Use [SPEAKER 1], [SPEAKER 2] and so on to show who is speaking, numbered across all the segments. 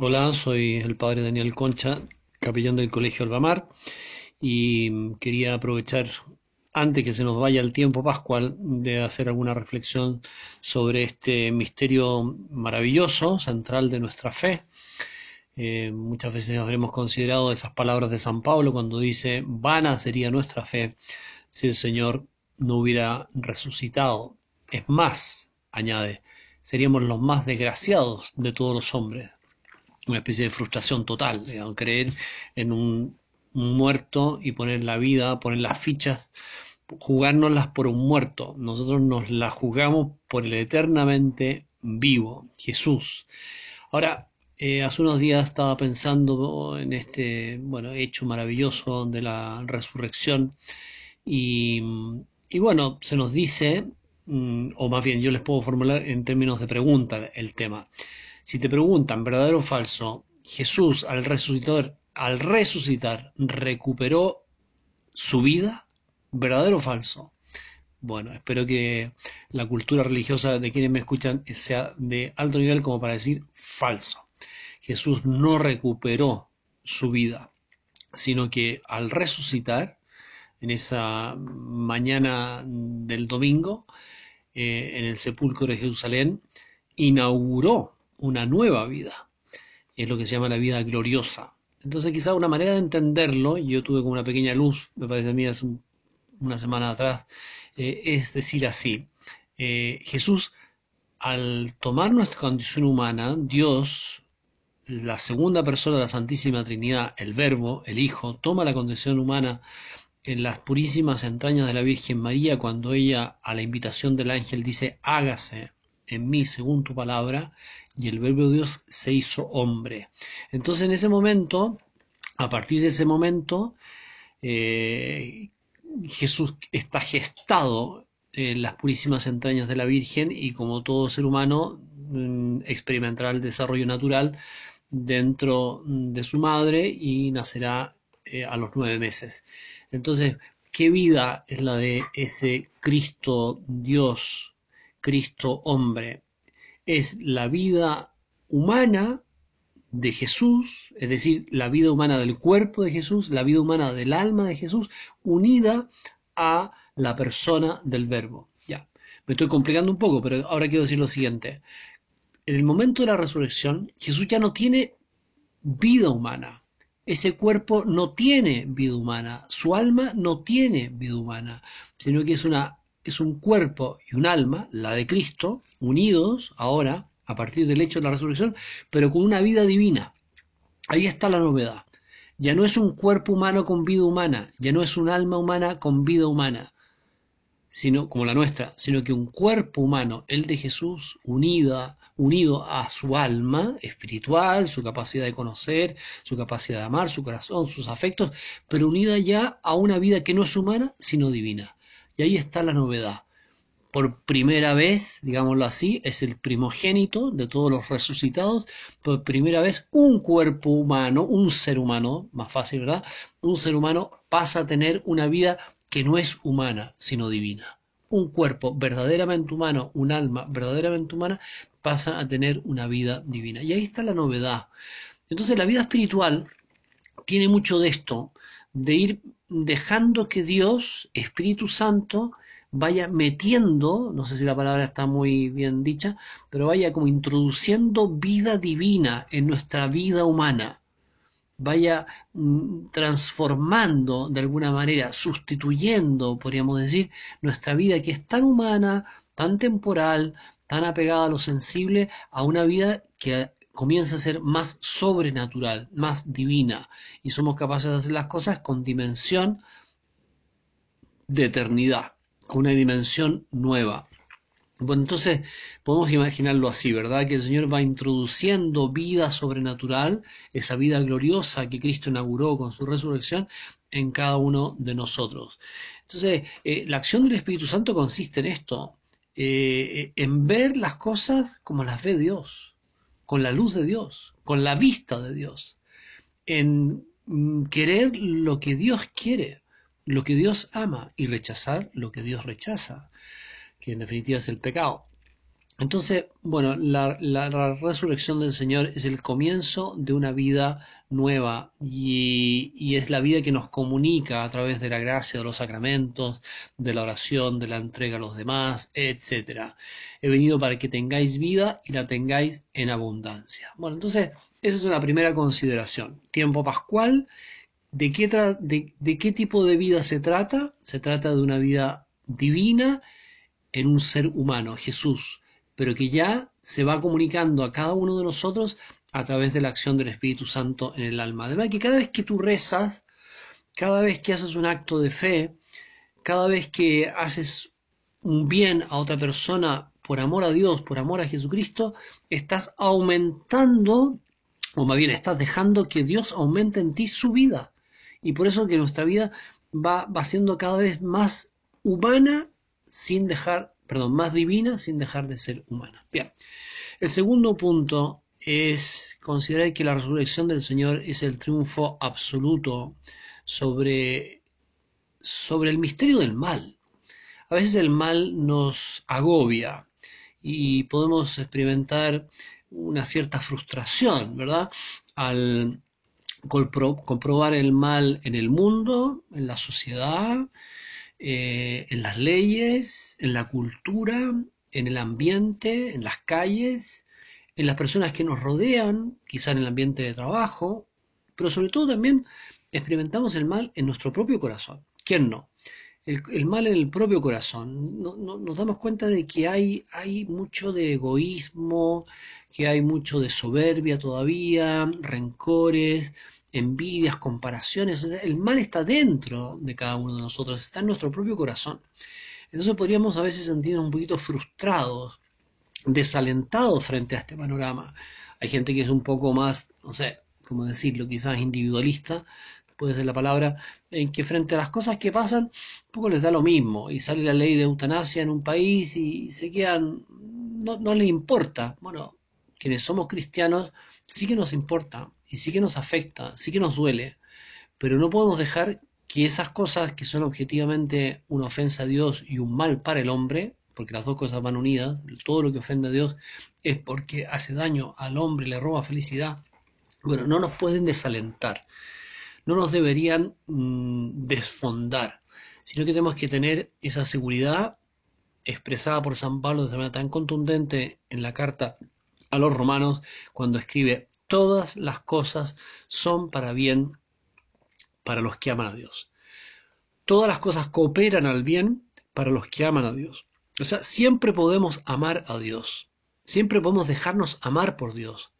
[SPEAKER 1] Hola, soy el padre Daniel Concha, capellán del Colegio Albamar, y quería aprovechar, antes que se nos vaya el tiempo pascual, de hacer alguna reflexión sobre este misterio maravilloso, central de nuestra fe. Eh, muchas veces habremos considerado esas palabras de San Pablo cuando dice, vana sería nuestra fe si el Señor no hubiera resucitado. Es más, añade, seríamos los más desgraciados de todos los hombres una especie de frustración total, digamos, creer en un, muerto y poner la vida, poner las fichas, jugárnoslas por un muerto. Nosotros nos las jugamos por el eternamente vivo, Jesús. Ahora, eh, hace unos días estaba pensando en este bueno, hecho maravilloso de la resurrección y, y bueno, se nos dice, mm, o más bien yo les puedo formular en términos de pregunta el tema. Si te preguntan, verdadero o falso, Jesús al resucitar, al resucitar recuperó su vida, verdadero o falso. Bueno, espero que la cultura religiosa de quienes me escuchan sea de alto nivel como para decir falso. Jesús no recuperó su vida, sino que al resucitar, en esa mañana del domingo, eh, en el sepulcro de Jerusalén, inauguró una nueva vida. Y es lo que se llama la vida gloriosa. Entonces quizá una manera de entenderlo, yo tuve como una pequeña luz, me parece a mí hace una semana atrás, eh, es decir así, eh, Jesús al tomar nuestra condición humana, Dios, la segunda persona de la Santísima Trinidad, el Verbo, el Hijo, toma la condición humana en las purísimas entrañas de la Virgen María cuando ella a la invitación del ángel dice hágase en mí según tu palabra, y el verbo Dios se hizo hombre. Entonces en ese momento, a partir de ese momento, eh, Jesús está gestado en las purísimas entrañas de la Virgen y como todo ser humano mm, experimentará el desarrollo natural dentro de su madre y nacerá eh, a los nueve meses. Entonces, ¿qué vida es la de ese Cristo Dios Cristo hombre. Es la vida humana de Jesús, es decir, la vida humana del cuerpo de Jesús, la vida humana del alma de Jesús, unida a la persona del verbo. Ya, me estoy complicando un poco, pero ahora quiero decir lo siguiente. En el momento de la resurrección, Jesús ya no tiene vida humana. Ese cuerpo no tiene vida humana, su alma no tiene vida humana, sino que es una es un cuerpo y un alma, la de Cristo, unidos ahora, a partir del hecho de la resurrección, pero con una vida divina. Ahí está la novedad. Ya no es un cuerpo humano con vida humana, ya no es un alma humana con vida humana, sino como la nuestra, sino que un cuerpo humano, el de Jesús, unida, unido a su alma espiritual, su capacidad de conocer, su capacidad de amar, su corazón, sus afectos, pero unida ya a una vida que no es humana, sino divina. Y ahí está la novedad. Por primera vez, digámoslo así, es el primogénito de todos los resucitados. Por primera vez, un cuerpo humano, un ser humano, más fácil, ¿verdad? Un ser humano pasa a tener una vida que no es humana, sino divina. Un cuerpo verdaderamente humano, un alma verdaderamente humana, pasa a tener una vida divina. Y ahí está la novedad. Entonces la vida espiritual tiene mucho de esto, de ir dejando que Dios, Espíritu Santo, vaya metiendo, no sé si la palabra está muy bien dicha, pero vaya como introduciendo vida divina en nuestra vida humana, vaya mm, transformando de alguna manera, sustituyendo, podríamos decir, nuestra vida que es tan humana, tan temporal, tan apegada a lo sensible, a una vida que comienza a ser más sobrenatural, más divina, y somos capaces de hacer las cosas con dimensión de eternidad, con una dimensión nueva. Bueno, entonces podemos imaginarlo así, ¿verdad? Que el Señor va introduciendo vida sobrenatural, esa vida gloriosa que Cristo inauguró con su resurrección en cada uno de nosotros. Entonces, eh, la acción del Espíritu Santo consiste en esto, eh, en ver las cosas como las ve Dios con la luz de Dios, con la vista de Dios, en mm, querer lo que Dios quiere, lo que Dios ama y rechazar lo que Dios rechaza, que en definitiva es el pecado. Entonces, bueno, la, resurrección del Señor es el comienzo de una vida nueva y, es la vida que nos comunica a través de la gracia, de los sacramentos, de la oración, de la entrega a los demás, etc. He venido para que tengáis vida y la tengáis en abundancia. Bueno, entonces, esa es una primera consideración. Tiempo pascual, ¿de qué, de qué tipo de vida se trata? Se trata de una vida divina en un ser humano, Jesús pero que ya se va comunicando a cada uno de nosotros a través de la acción del Espíritu Santo en el alma. Además que cada vez que tú rezas, cada vez que haces un acto de fe, cada vez que haces un bien a otra persona por amor a Dios, por amor a Jesucristo, estás aumentando, o más bien estás dejando que Dios aumente en ti su vida. Y por eso que nuestra vida va, va siendo cada vez más humana sin dejar perdón, más divina sin dejar de ser humana. Bien, el segundo punto es considerar que la resurrección del Señor es el triunfo absoluto sobre, sobre el misterio del mal. A veces el mal nos agobia y podemos experimentar una cierta frustración, ¿verdad? Al comprobar el mal en el mundo, en la sociedad, eh, en las leyes, en la cultura, en el ambiente, en las calles, en las personas que nos rodean, quizá en el ambiente de trabajo, pero sobre todo también experimentamos el mal en nuestro propio corazón. ¿Quién no? El, mal en el propio corazón. nos damos cuenta de que hay, hay mucho de egoísmo, que hay mucho de soberbia todavía, rencores, envidias, comparaciones. El mal está dentro de cada uno de nosotros, está en nuestro propio corazón. Entonces podríamos a veces sentirnos un poquito frustrados, desalentados frente a este panorama. Hay gente que es un poco más, no sé, cómo decirlo, quizás individualista, puede ser la palabra, en que frente a las cosas que pasan, un poco les da lo mismo. Y sale la ley de eutanasia en un país y se quedan, no, no les importa. Bueno, quienes somos cristianos, sí que nos importa y sí que nos afecta, sí que nos duele, pero no podemos dejar que esas cosas que son objetivamente una ofensa a Dios y un mal para el hombre, porque las dos cosas van unidas, todo lo que ofende a Dios es porque hace daño al hombre, le roba felicidad, bueno, no nos pueden desalentar, no nos deberían mm, desfondar, sino que tenemos que tener esa seguridad expresada por San Pablo de manera tan contundente en la carta a los romanos cuando escribe todas las cosas son para bien para los que aman a Dios. Todas las cosas cooperan al bien para los que aman a Dios. O sea, siempre podemos amar a Dios. Siempre podemos dejarnos amar por Dios.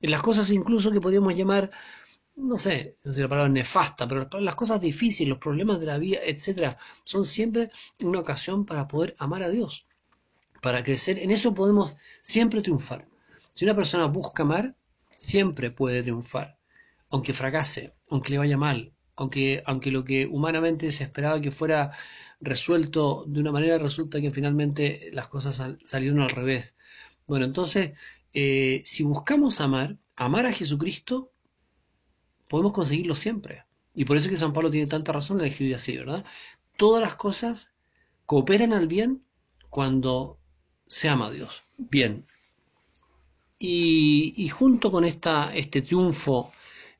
[SPEAKER 1] En las cosas incluso que podríamos llamar, no sé, no sé la palabra nefasta, pero las cosas difíciles, los problemas de la vida, etcétera, son siempre una ocasión para poder amar a Dios, para crecer. En eso podemos siempre triunfar. Si una persona busca amar, siempre puede triunfar, aunque fracase, aunque le vaya mal, aunque, aunque lo que humanamente se esperaba que fuera resuelto de una manera, resulta que finalmente las cosas salieron al revés. Bueno, entonces, eh, si buscamos amar, amar a Jesucristo, podemos conseguirlo siempre. Y por eso es que San Pablo tiene tanta razón en escribir así, ¿verdad? Todas las cosas cooperan al bien cuando se ama a Dios. Bien, y, junto con esta, este triunfo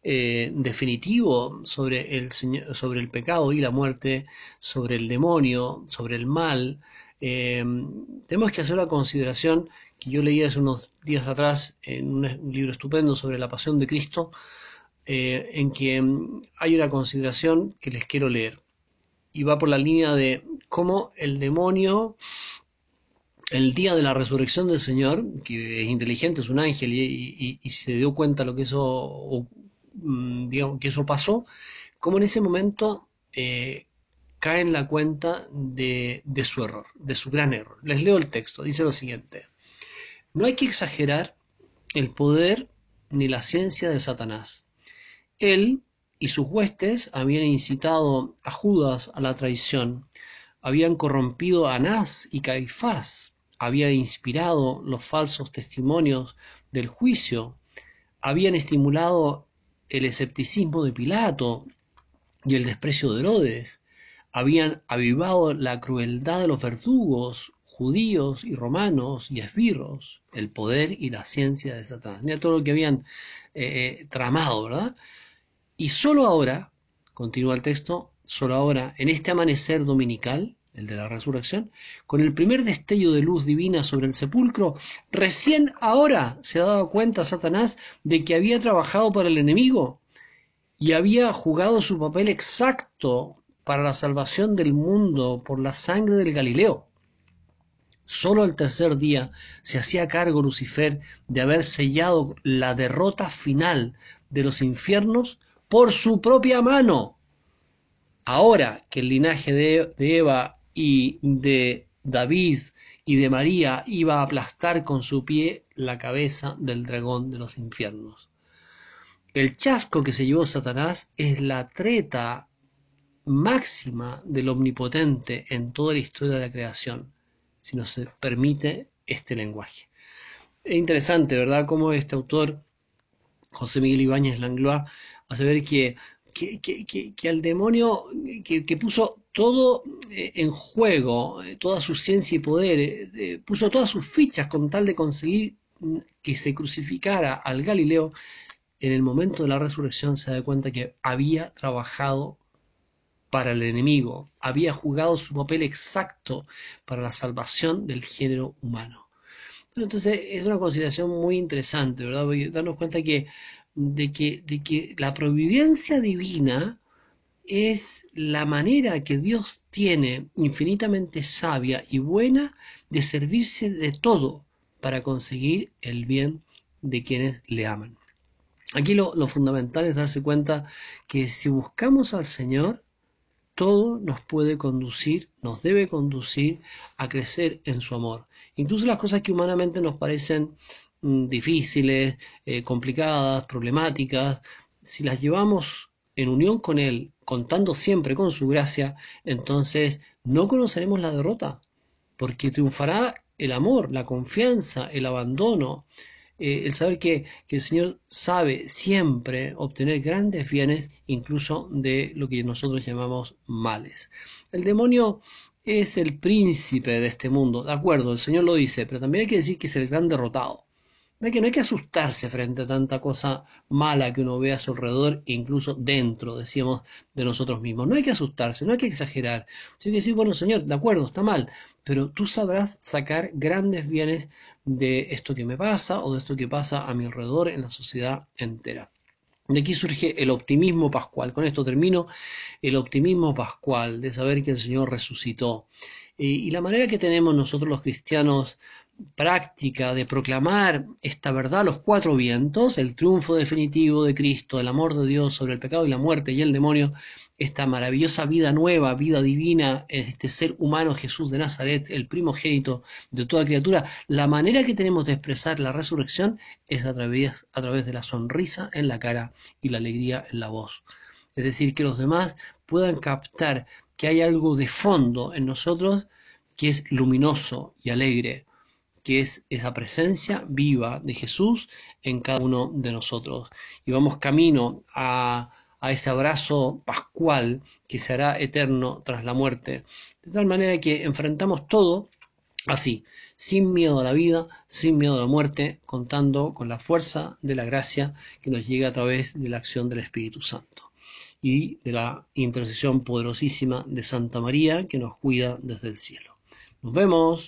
[SPEAKER 1] eh, definitivo sobre el, sobre el pecado y la muerte, sobre el demonio, sobre el mal, eh, tenemos que hacer una consideración que yo leí hace unos días atrás en un, libro estupendo sobre la pasión de Cristo, eh, en que mm, hay una consideración que les quiero leer. Y va por la línea de cómo el demonio el día de la resurrección del Señor, que es inteligente, es un ángel y, se dio cuenta lo que eso, mm, digamos, que eso pasó, como en ese momento eh, cae en la cuenta de, de su error, de su gran error. Les leo el texto, dice lo siguiente, no hay que exagerar el poder ni la ciencia de Satanás. Él y sus huestes habían incitado a Judas a la traición, habían corrompido a Anás y Caifás, había inspirado los falsos testimonios del juicio, habían estimulado el escepticismo de Pilato y el desprecio de Herodes, habían avivado la crueldad de los verdugos, judíos y romanos y esbirros, el poder y la ciencia de Satanás. Todo lo que habían eh, eh, tramado, ¿verdad? Y solo ahora, continúa el texto, solo ahora, en este amanecer dominical, el de la resurrección, con el primer destello de luz divina sobre el sepulcro, recién ahora se ha dado cuenta Satanás de que había trabajado para el enemigo y había jugado su papel exacto para la salvación del mundo por la sangre del Galileo. Solo el tercer día se hacía cargo Lucifer de haber sellado la derrota final de los infiernos por su propia mano. Ahora que el linaje de, Eva y de David y de María iba a aplastar con su pie la cabeza del dragón de los infiernos. El chasco que se llevó Satanás es la treta máxima del omnipotente en toda la historia de la creación, si nos permite este lenguaje. Es interesante, ¿verdad?, cómo este autor, José Miguel Ibáñez Langlois, hace ver que que, al demonio que, puso todo eh, en juego, eh, toda su ciencia y poder, eh, puso todas sus fichas con tal de conseguir mm, que se crucificara al Galileo, en el momento de la resurrección se da cuenta que había trabajado para el enemigo, había jugado su papel exacto para la salvación del género humano. entonces es una consideración muy interesante, ¿verdad? darnos cuenta que de que, de que la providencia divina es la manera que Dios tiene infinitamente sabia y buena de servirse de todo para conseguir el bien de quienes le aman. Aquí lo, lo, fundamental es darse cuenta que si buscamos al Señor, todo nos puede conducir, nos debe conducir a crecer en su amor. Incluso las cosas que humanamente nos parecen difíciles, eh, complicadas, problemáticas, si las llevamos en unión con Él, contando siempre con su gracia, entonces no conoceremos la derrota, porque triunfará el amor, la confianza, el abandono, eh, el saber que, que, el Señor sabe siempre obtener grandes bienes, incluso de lo que nosotros llamamos males. El demonio es el príncipe de este mundo, de acuerdo, el Señor lo dice, pero también hay que decir que es el gran derrotado. Hay, que, no hay que asustarse frente a tanta cosa mala que uno ve a su alrededor, incluso dentro, decíamos, de nosotros mismos. No hay que asustarse, no hay que exagerar. Hay que decir, bueno, Señor, de acuerdo, está mal, pero tú sabrás sacar grandes bienes de esto que me pasa o de esto que pasa a mi alrededor en la sociedad entera. De aquí surge el optimismo pascual. Con esto termino. El optimismo pascual de saber que el Señor resucitó. Y la manera que tenemos nosotros los cristianos práctica de proclamar esta verdad a los cuatro vientos, el triunfo definitivo de Cristo, el amor de Dios sobre el pecado y la muerte y el demonio, esta maravillosa vida nueva, vida divina, este ser humano Jesús de Nazaret, el primogénito de toda criatura, la manera que tenemos de expresar la resurrección es a través, a través de la sonrisa en la cara y la alegría en la voz. Es decir, que los demás puedan captar que hay algo de fondo en nosotros que es luminoso y alegre, que es esa presencia viva de Jesús en cada uno de nosotros. Y vamos camino a, ese abrazo pascual que será eterno tras la muerte. De tal manera que enfrentamos todo así, sin miedo a la vida, sin miedo a la muerte, contando con la fuerza de la gracia que nos llega a través de la acción del Espíritu Santo y de la intercesión poderosísima de Santa María que nos cuida desde el cielo. Nos vemos.